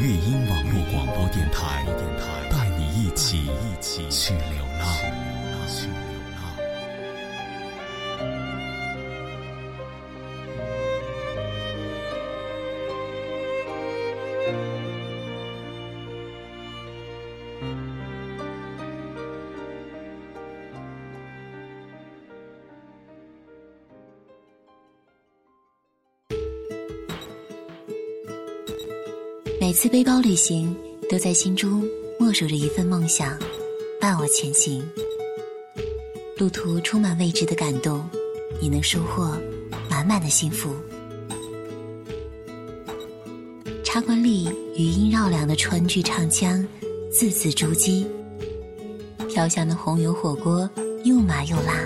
乐音网络广播电台，带你一起去流浪。次背包旅行，都在心中默守着一份梦想，伴我前行。路途充满未知的感动，你能收获满满的幸福。茶馆里余音绕梁的川剧唱腔，字字珠玑。飘香的红油火锅又麻又辣，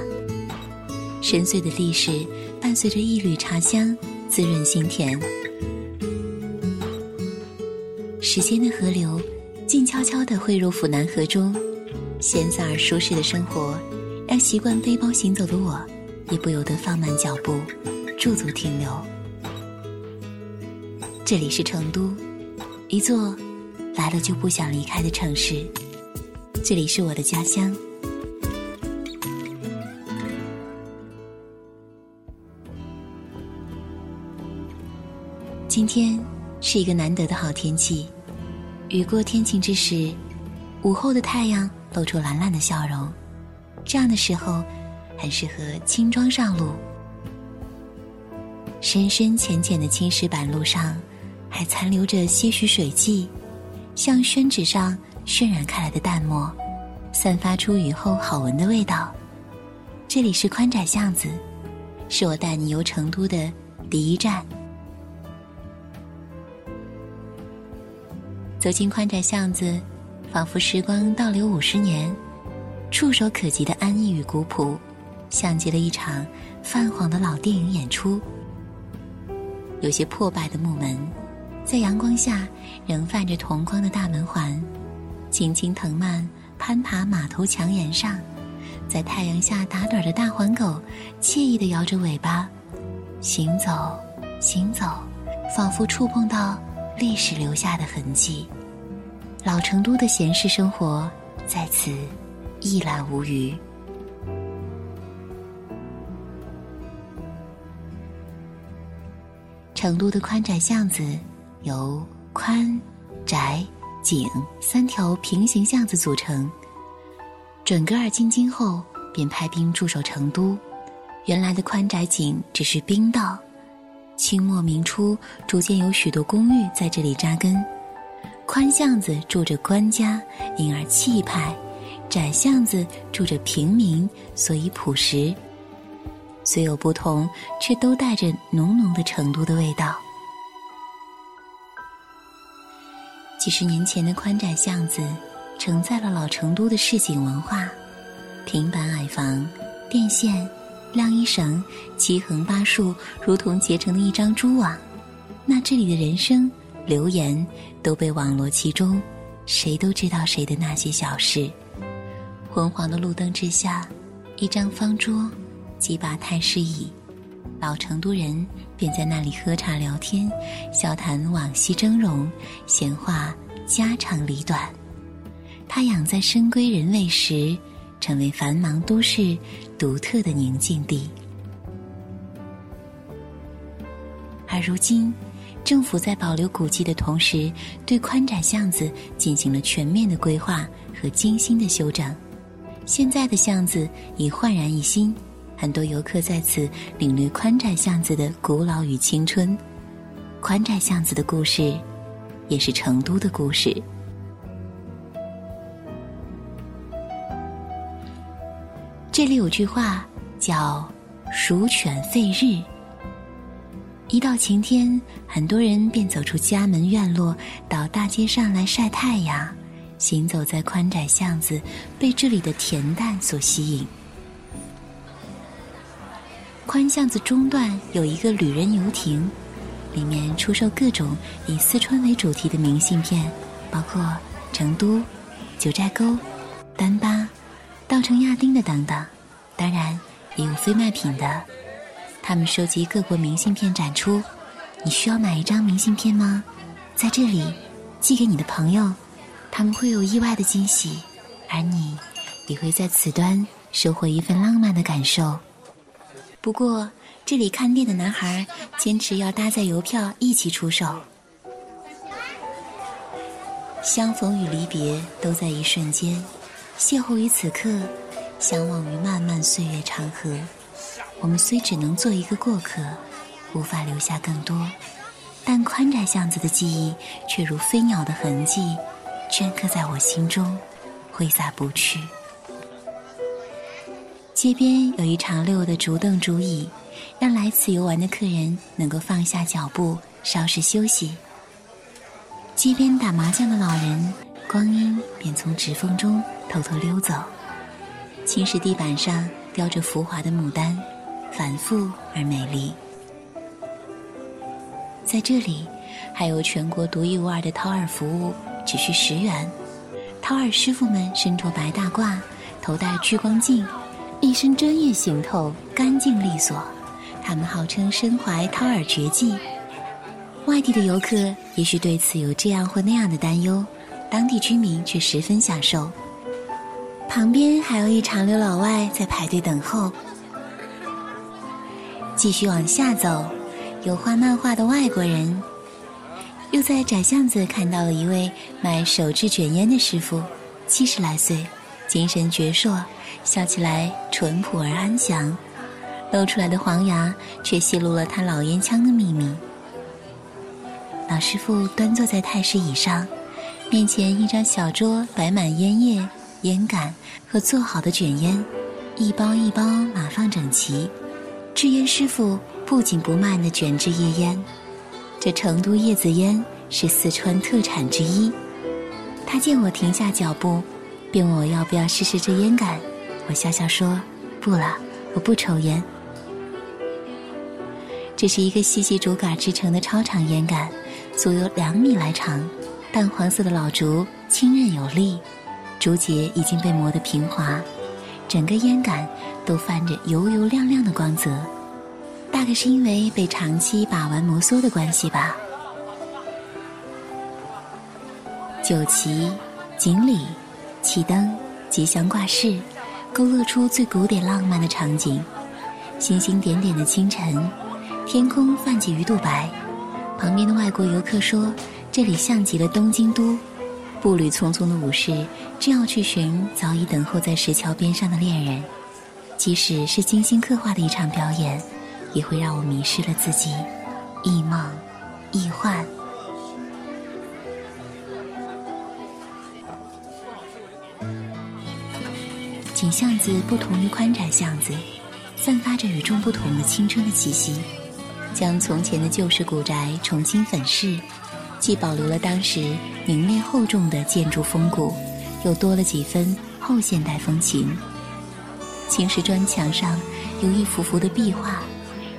深邃的历史伴随着一缕茶香，滋润心田。时间的河流，静悄悄地汇入府南河中，闲散而舒适的生活，让习惯背包行走的我，也不由得放慢脚步，驻足停留。这里是成都，一座来了就不想离开的城市，这里是我的家乡。今天是一个难得的好天气。雨过天晴之时，午后的太阳露出懒懒的笑容。这样的时候，很适合轻装上路。深深浅浅的青石板路上，还残留着些许水迹，像宣纸上渲染开来的淡墨，散发出雨后好闻的味道。这里是宽窄巷子，是我带你游成都的第一站。走进宽窄巷子，仿佛时光倒流五十年，触手可及的安逸与古朴，像极了一场泛黄的老电影演出。有些破败的木门，在阳光下仍泛着铜光的大门环，青青藤蔓攀爬码头墙沿上，在太阳下打盹的大黄狗，惬意地摇着尾巴，行走，行走，仿佛触碰到。历史留下的痕迹，老成都的闲适生活在此一览无余。成都的宽窄巷子由宽、窄、井三条平行巷子组成。准噶尔进京后便派兵驻守成都，原来的宽窄井只是兵道。清末明初，逐渐有许多公寓在这里扎根。宽巷子住着官家，因而气派；窄巷子住着平民，所以朴实。虽有不同，却都带着浓浓的成都的味道。几十年前的宽窄巷子，承载了老成都的市井文化：平板矮房、电线。晾衣绳、七横八竖，如同结成的一张蛛网。那这里的人生、流言都被网罗其中，谁都知道谁的那些小事。昏黄的路灯之下，一张方桌，几把太师椅，老成都人便在那里喝茶聊天，笑谈往昔峥嵘，闲话家长里短。他养在深闺人未识。成为繁忙都市独特的宁静地，而如今，政府在保留古迹的同时，对宽窄巷子进行了全面的规划和精心的修整。现在的巷子已焕然一新，很多游客在此领略宽窄巷子的古老与青春。宽窄巷子的故事，也是成都的故事。这里有句话叫“鼠犬吠日”。一到晴天，很多人便走出家门院落，到大街上来晒太阳。行走在宽窄巷子，被这里的恬淡所吸引。宽巷子中段有一个旅人游亭，里面出售各种以四川为主题的明信片，包括成都、九寨沟、丹巴、稻城亚丁的等等。当然，也有非卖品的。他们收集各国明信片展出，你需要买一张明信片吗？在这里，寄给你的朋友，他们会有意外的惊喜，而你也会在此端收获一份浪漫的感受。不过，这里看店的男孩坚持要搭载邮票一起出售。相逢与离别都在一瞬间，邂逅于此刻，相忘于漫漫岁月长河。我们虽只能做一个过客，无法留下更多，但宽窄巷子的记忆却如飞鸟的痕迹，镌刻在我心中，挥洒不去。街边有一长溜的竹凳竹椅，让来此游玩的客人能够放下脚步，稍事休息。街边打麻将的老人，光阴便从指缝中偷偷溜走。青石地板上雕着浮华的牡丹。繁复而美丽，在这里还有全国独一无二的掏耳服务，只需十元。掏耳师傅们身着白大褂，头戴聚光镜，一身专业行头，干净利索。他们号称身怀掏耳绝技。外地的游客也许对此有这样或那样的担忧，当地居民却十分享受。旁边还有一长溜老外在排队等候。继续往下走，有画漫画的外国人，又在窄巷子看到了一位卖手制卷烟的师傅，七十来岁，精神矍铄，笑起来淳朴而安详，露出来的黄牙却泄露了他老烟枪的秘密。老师傅端坐在太师椅上，面前一张小桌摆满烟叶、烟杆和做好的卷烟，一包一包码放整齐。制烟师傅不紧不慢地卷制叶烟，这成都叶子烟是四川特产之一。他见我停下脚步，便问我要不要试试这烟杆。我笑笑说：“不了，我不抽烟。”这是一个细细竹杆制成的超长烟杆，足有两米来长，淡黄色的老竹，轻韧有力，竹节已经被磨得平滑，整个烟杆。都泛着油油亮亮的光泽，大概是因为被长期把玩摩挲的关系吧。酒旗、锦鲤、旗灯、吉祥挂饰，勾勒出最古典浪漫的场景。星星点点的清晨，天空泛起鱼肚白。旁边的外国游客说：“这里像极了东京都。”步履匆匆的武士正要去寻早已等候在石桥边上的恋人。即使是精心刻画的一场表演，也会让我迷失了自己，异梦、异幻。井巷子不同于宽窄巷子，散发着与众不同的青春的气息，将从前的旧式古宅重新粉饰，既保留了当时凝练厚重的建筑风骨，又多了几分后现代风情。青石砖墙上有一幅幅的壁画，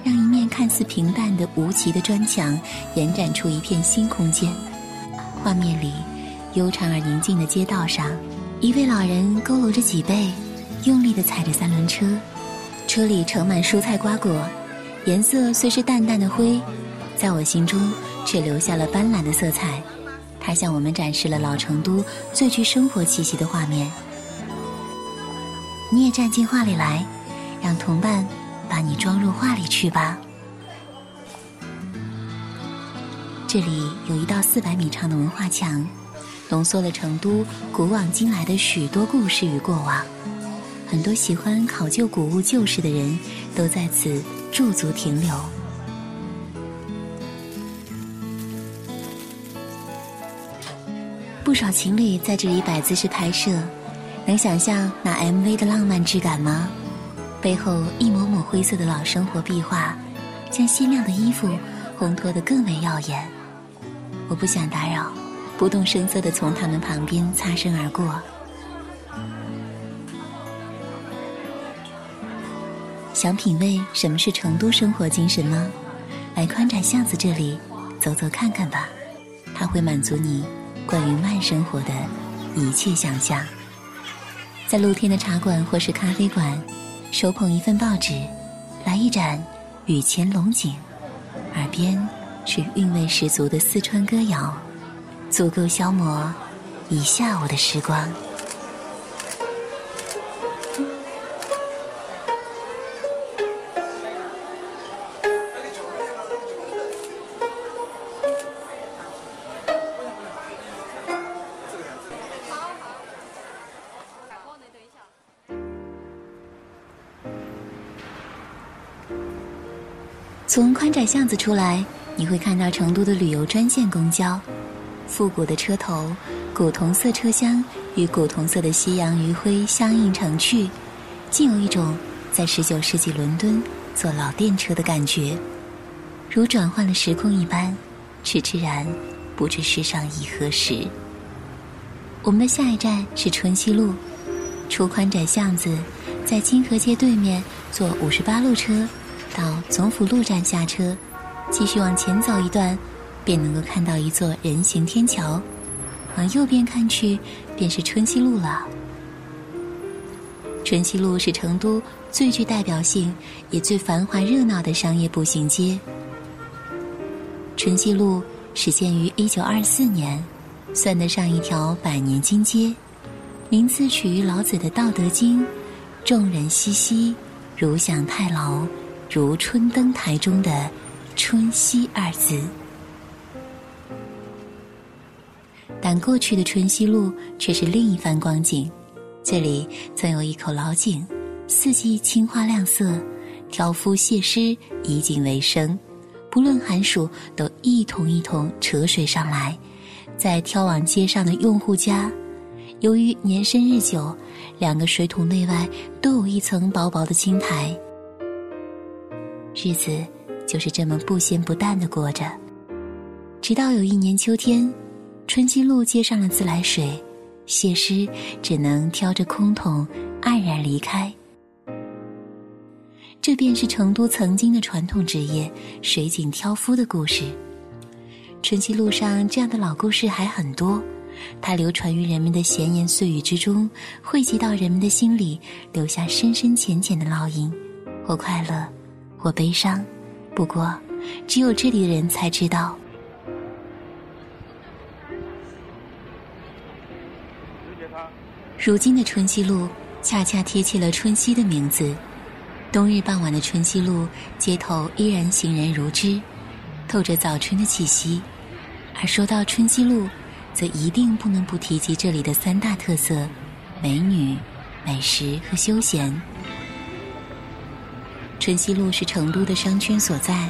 让一面看似平淡的无奇的砖墙延展出一片新空间。画面里，悠长而宁静的街道上，一位老人佝偻着脊背，用力地踩着三轮车，车里盛满蔬菜瓜果，颜色虽是淡淡的灰，在我心中却留下了斑斓的色彩。它向我们展示了老成都最具生活气息的画面。你也站进画里来，让同伴把你装入画里去吧。这里有一道四百米长的文化墙，浓缩了成都古往今来的许多故事与过往。很多喜欢考究古物旧事的人都在此驻足停留。不少情侣在这里摆姿势拍摄，能想象那 MV 的浪漫质感吗？背后一抹抹灰色的老生活壁画，将鲜亮的衣服烘托得更为耀眼。我不想打扰，不动声色地从他们旁边擦身而过。想品味什么是成都生活精神吗？来宽窄巷子这里走走看看吧，它会满足你关于慢生活的一切想象。在露天的茶馆或是咖啡馆，手捧一份报纸，来一盏雨前龙井，耳边是韵味十足的四川歌谣，足够消磨一下午的时光。从宽窄巷子出来，你会看到成都的旅游专线公交，复古的车头，古铜色车厢与古铜色的夕阳余晖相映成趣，竟有一种在十九世纪伦敦坐老电车的感觉，如转换了时空一般，痴痴然不知世上已何时。我们的下一站是春熙路，出宽窄巷子，在金河街对面坐五十八路车。到总府路站下车，继续往前走一段，便能够看到一座人行天桥。往右边看去，便是春熙路了。春熙路是成都最具代表性也最繁华热闹的商业步行街。春熙路始建于一九二四年，算得上一条百年金街，名字取于老子的《道德经》：“众人熙熙，如享太牢。”如春登台中的“春熙”二字，但过去的春熙路却是另一番光景。这里曾有一口老井，四季青花亮色，挑夫谢师以井为生，不论寒暑都一桶一桶扯水上来，在挑往街上的用户家，由于年深日久，两个水桶内外都有一层薄薄的青苔。日子就是这么不咸不淡的过着，直到有一年秋天，春熙路接上了自来水，谢师只能挑着空桶黯然离开。这便是成都曾经的传统职业——水井挑夫的故事。春熙路上这样的老故事还很多，它流传于人们的闲言碎语之中，汇集到人们的心里，留下深深浅浅的烙印，或快乐。或悲伤，不过，只有这里的人才知道。如今的春熙路，恰恰贴切了春熙的名字。冬日傍晚的春熙路，街头依然行人如织，透着早春的气息。而说到春熙路，则一定不能不提及这里的三大特色：美女、美食和休闲。春熙路是成都的商圈所在，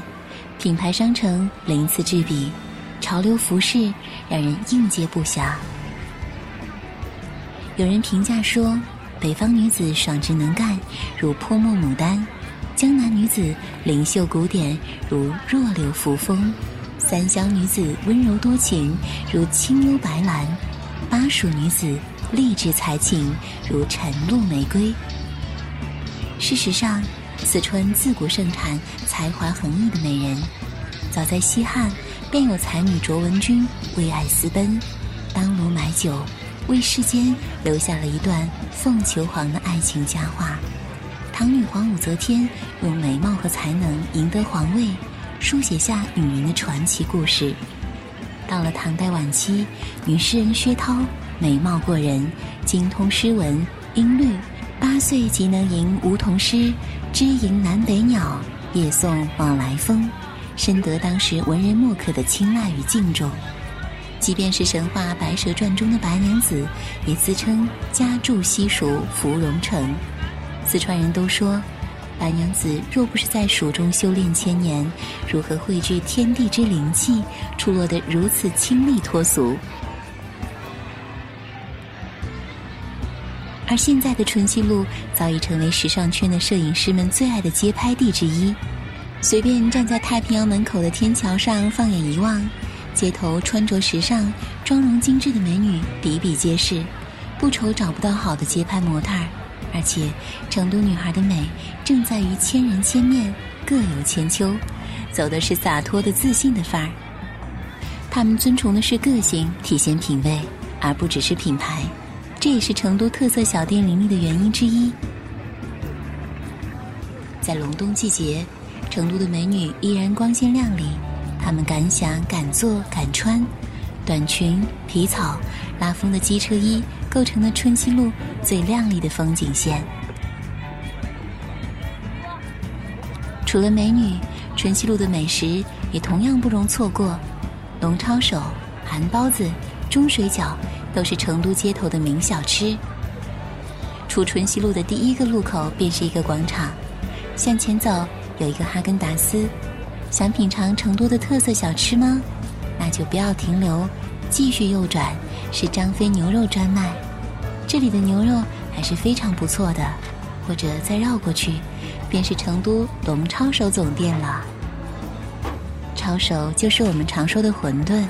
品牌商城鳞次栉比，潮流服饰让人应接不暇。有人评价说，北方女子爽直能干，如泼墨牡丹；江南女子灵秀古典，如弱柳扶风；三湘女子温柔多情，如清幽白兰；巴蜀女子励志才情，如晨露玫瑰。事实上。四川自古盛产才华横溢的美人，早在西汉便有才女卓文君为爱私奔，当炉买酒，为世间留下了一段凤求凰的爱情佳话。唐女皇武则天用美貌和才能赢得皇位，书写下女人的传奇故事。到了唐代晚期，女诗人薛涛美貌过人，精通诗文音律。八岁即能吟梧桐诗，知吟南北鸟，夜送往来风，深得当时文人墨客的青睐与敬重。即便是神话《白蛇传》中的白娘子，也自称家住西蜀芙蓉城。四川人都说，白娘子若不是在蜀中修炼千年，如何汇聚天地之灵气，出落得如此清丽脱俗？而现在的春熙路早已成为时尚圈的摄影师们最爱的街拍地之一。随便站在太平洋门口的天桥上，放眼一望，街头穿着时尚、妆容精致的美女比比皆是，不愁找不到好的街拍模特儿。而且，成都女孩的美正在于千人千面，各有千秋，走的是洒脱的自信的范儿。她们尊崇的是个性，体现品味，而不只是品牌。这也是成都特色小店林立的原因之一。在隆冬季节，成都的美女依然光鲜亮丽，她们敢想敢做敢穿，短裙、皮草、拉风的机车衣，构成了春熙路最亮丽的风景线。除了美女，春熙路的美食也同样不容错过，龙抄手、韩包子、钟水饺。都是成都街头的名小吃。出春熙路的第一个路口便是一个广场，向前走有一个哈根达斯。想品尝成都的特色小吃吗？那就不要停留，继续右转是张飞牛肉专卖，这里的牛肉还是非常不错的。或者再绕过去，便是成都龙抄手总店了。抄手就是我们常说的馄饨。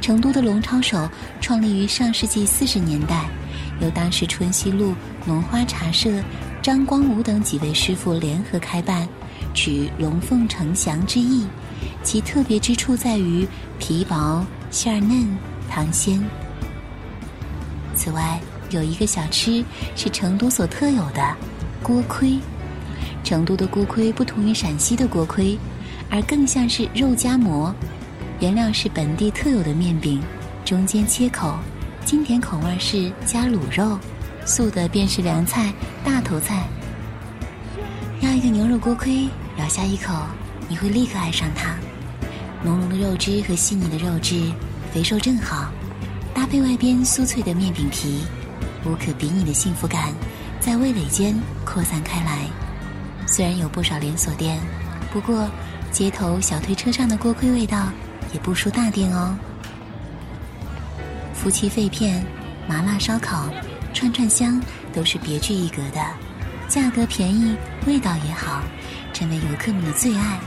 成都的龙抄手创立于上世纪四十年代，由当时春熙路龙花茶社张光武等几位师傅联合开办，取龙凤呈祥之意。其特别之处在于皮薄馅嫩汤鲜。此外，有一个小吃是成都所特有的锅盔。成都的锅盔不同于陕西的锅盔，而更像是肉夹馍。原料是本地特有的面饼，中间切口，经典口味是加卤肉，素的便是凉菜、大头菜。要一个牛肉锅盔，咬下一口，你会立刻爱上它。浓浓的肉汁和细腻的肉质，肥瘦正好，搭配外边酥脆的面饼皮，无可比拟的幸福感在味蕾间扩散开来。虽然有不少连锁店，不过街头小推车上的锅盔味道。也不输大店哦。夫妻肺片、麻辣烧烤、串串香都是别具一格的，价格便宜，味道也好，成为游客们的最爱。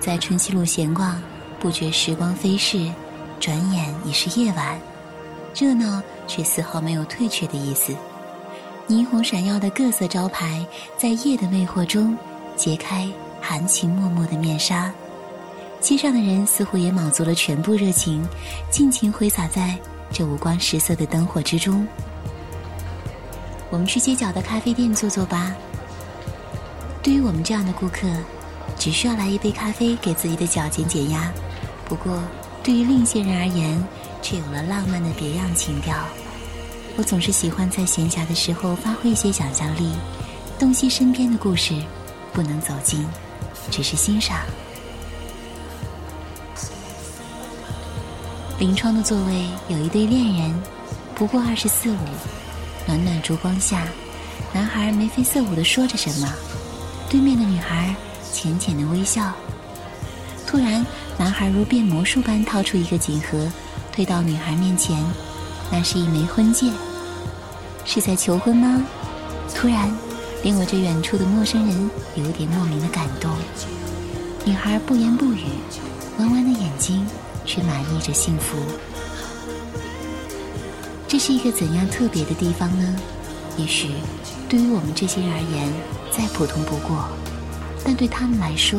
在春熙路闲逛，不觉时光飞逝，转眼已是夜晚，热闹却丝毫没有退却的意思。霓虹闪耀的各色招牌，在夜的魅惑中揭开。含情脉脉的面纱，街上的人似乎也卯足了全部热情，尽情挥洒在这五光十色的灯火之中。我们去街角的咖啡店坐坐吧。对于我们这样的顾客，只需要来一杯咖啡，给自己的脚减减压。不过，对于另一些人而言，却有了浪漫的别样情调。我总是喜欢在闲暇的时候发挥一些想象力，洞悉身边的故事，不能走近。只是欣赏。临窗的座位有一对恋人，不过二十四五，暖暖烛光下，男孩眉飞色舞的说着什么，对面的女孩浅浅的微笑。突然，男孩如变魔术般掏出一个锦盒，推到女孩面前，那是一枚婚戒，是在求婚吗？突然。令我这远处的陌生人有点莫名的感动。女孩不言不语，弯弯的眼睛却满溢着幸福。这是一个怎样特别的地方呢？也许对于我们这些人而言再普通不过，但对他们来说，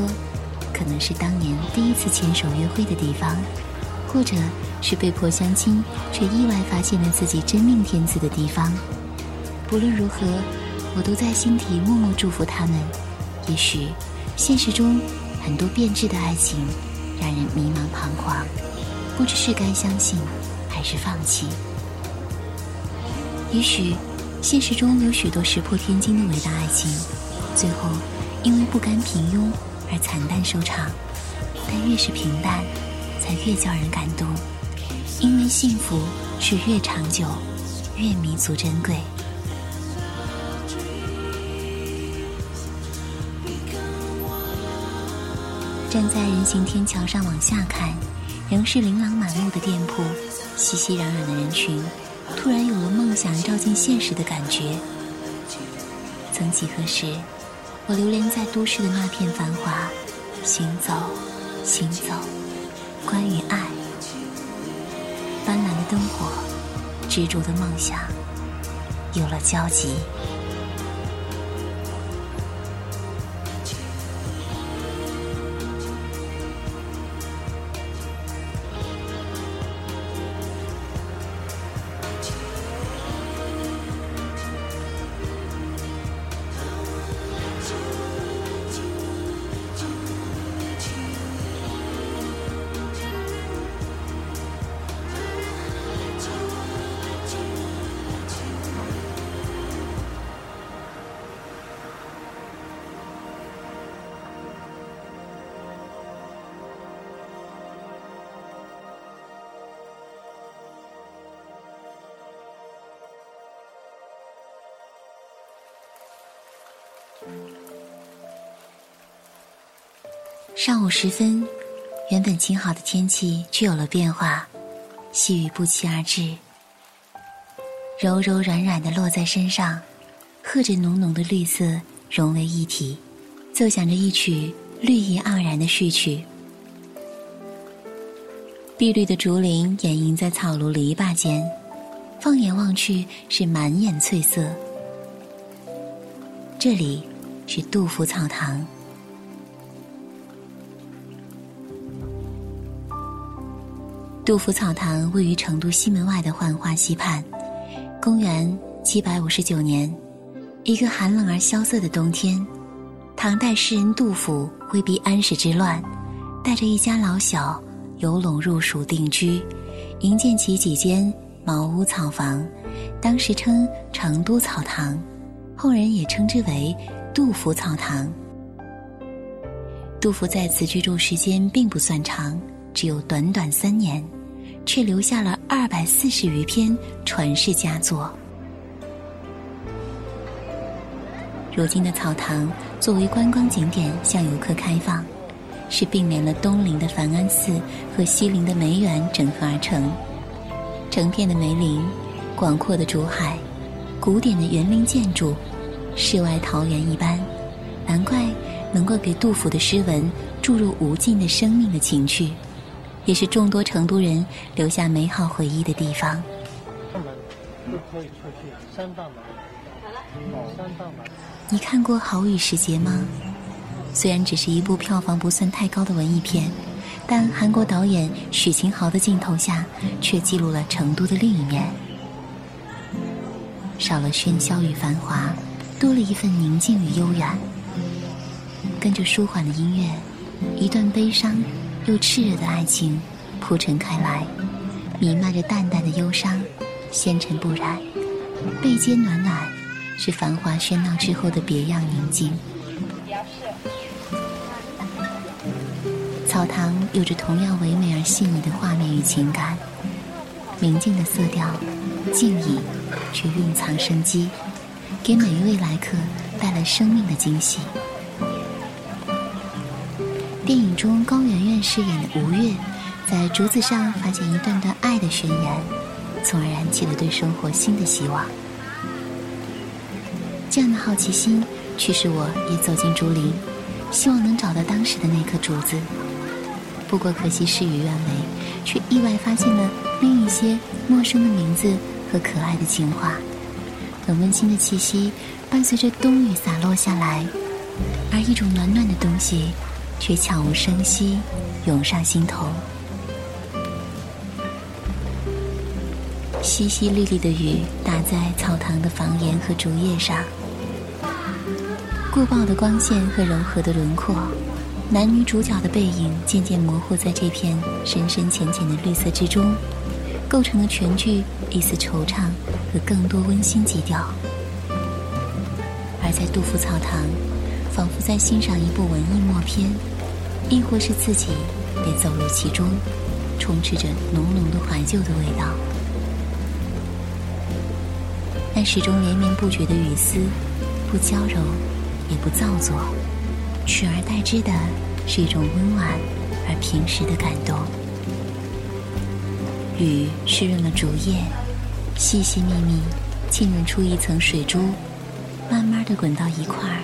可能是当年第一次牵手约会的地方，或者是被迫相亲却意外发现了自己真命天子的地方。不论如何。我都在心底默默祝福他们。也许，现实中很多变质的爱情，让人迷茫彷徨，不知是该相信还是放弃。也许，现实中有许多石破天惊的伟大爱情，最后因为不甘平庸而惨淡收场。但越是平淡，才越叫人感动，因为幸福是越长久，越弥足珍贵。站在人行天桥上往下看，仍是琳琅满目的店铺，熙熙攘攘的人群，突然有了梦想照进现实的感觉。曾几何时，我流连在都市的那片繁华，行走，行走，关于爱，斑斓的灯火，执着的梦想，有了交集。午时分，原本晴好的天气却有了变化，细雨不期而至，柔柔软软的落在身上，和着浓浓的绿色融为一体，奏响着一曲绿意盎然的序曲。碧绿的竹林掩映在草庐篱笆间，放眼望去是满眼翠色。这里是杜甫草堂。杜甫草堂位于成都西门外的浣花溪畔。公元七百五十九年，一个寒冷而萧瑟的冬天，唐代诗人杜甫挥避安史之乱，带着一家老小游陇入蜀定居，营建起几间茅屋草房，当时称成都草堂，后人也称之为杜甫草堂。杜甫在此居住时间并不算长，只有短短三年。却留下了二百四十余篇传世佳作。如今的草堂作为观光景点向游客开放，是并联了东陵的梵安寺和西陵的梅园整合而成。成片的梅林，广阔的竹海，古典的园林建筑，世外桃源一般，难怪能够给杜甫的诗文注入无尽的生命的情趣。也是众多成都人留下美好回忆的地方。你看过《好雨时节》吗？虽然只是一部票房不算太高的文艺片，但韩国导演许秦豪的镜头下，却记录了成都的另一面。少了喧嚣与繁华，多了一份宁静与悠远。跟着舒缓的音乐，一段悲伤。又炽热的爱情铺陈开来，弥漫着淡淡的忧伤，纤尘不染，背间暖暖，是繁华喧闹之后的别样宁静。草堂有着同样唯美而细腻的画面与情感，明净的色调，静谧却蕴藏生机，给每一位来客带来生命的惊喜。中，高圆圆饰演的吴越，在竹子上发现一段段爱的宣言，从而燃起了对生活新的希望。这样的好奇心驱使我也走进竹林，希望能找到当时的那颗竹子。不过可惜事与愿违，却意外发现了另一些陌生的名字和可爱的情话。很温馨的气息伴随着冬雨洒落下来，而一种暖暖的东西。却悄无声息涌上心头。淅淅沥沥的雨打在草堂的房檐和竹叶上，过曝的光线和柔和的轮廓，男女主角的背影渐渐模糊在这片深深浅浅的绿色之中，构成了全剧一丝惆怅和更多温馨基调。而在杜甫草堂。仿佛在欣赏一部文艺默片，亦或是自己也走入其中，充斥着浓浓的怀旧的味道。但始终连绵不绝的雨丝，不娇柔，也不造作，取而代之的是一种温婉而平实的感动。雨湿润了竹叶，细细密密浸润出一层水珠，慢慢的滚到一块儿，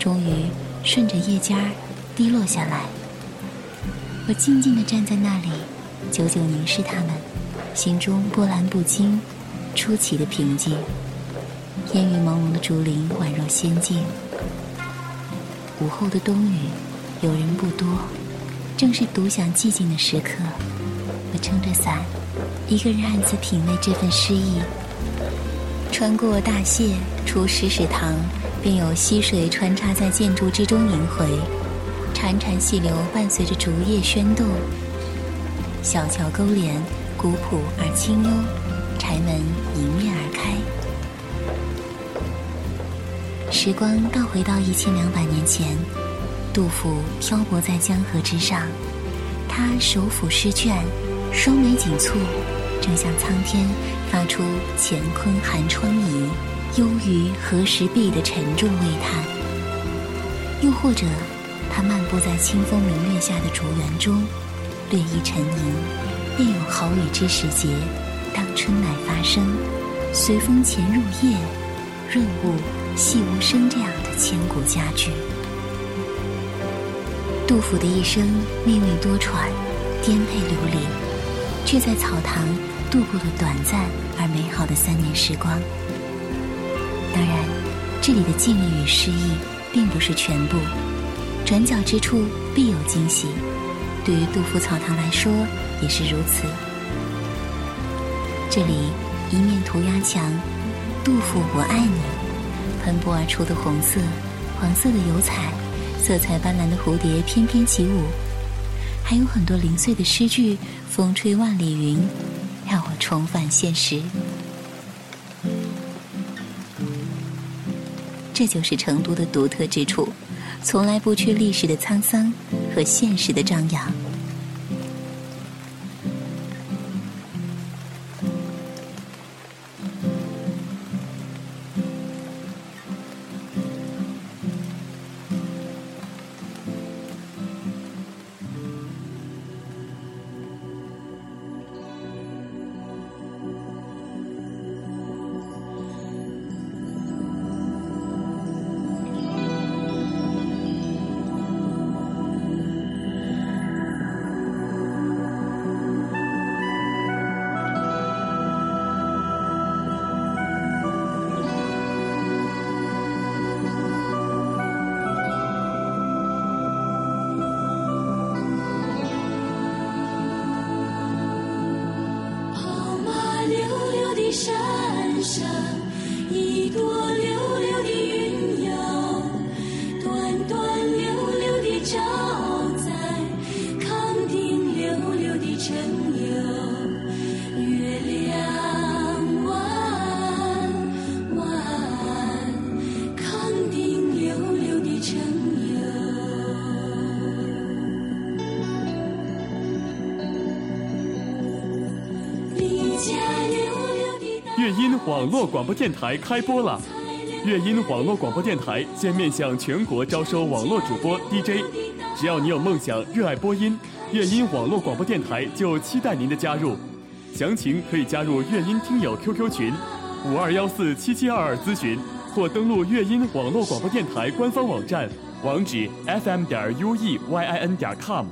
终于顺着叶尖儿滴落下来。我静静地站在那里，久久凝视它们，心中波澜不惊，出奇的平静。烟雨朦胧的竹林宛若仙境。午后的冬雨，游人不多，正是独享寂静的时刻。我撑着伞，一个人暗自品味这份诗意。穿过大榭，出石屎塘，便有溪水穿插在建筑之中萦回，潺潺细流伴随着竹叶喧动。小桥勾连，古朴而清幽，柴门迎面而开。时光倒回到一千两百年前，杜甫漂泊在江河之上，他手抚诗卷，双眉紧蹙，正向苍天发出“乾坤寒窗移，忧于何时毕”的沉重喟叹。又或者，他漫步在清风明月下的竹园中，略一沉吟，便有好雨之时节，当春乃发生，随风潜入夜，润物。细无声这样的千古佳句。杜甫的一生命运多舛，颠沛流离，却在草堂度过了短暂而美好的三年时光。当然，这里的静谧与诗意并不是全部，转角之处必有惊喜。对于杜甫草堂来说也是如此。这里一面涂鸦墙，“杜甫我爱你”。喷薄而出的红色、黄色的油彩，色彩斑斓的蝴蝶翩翩起舞，还有很多零碎的诗句，风吹万里云，让我重返现实。这就是成都的独特之处，从来不缺历史的沧桑和现实的张扬。网络广播电台开播了！乐音网络广播电台现面向全国招收网络主播 DJ，只要你有梦想、热爱播音，乐音网络广播电台就期待您的加入。详情可以加入乐音听友 QQ 群五二幺四七七二二咨询，或登录乐音网络广播电台官方网站，网址 fm 点 u e y i n 点 com。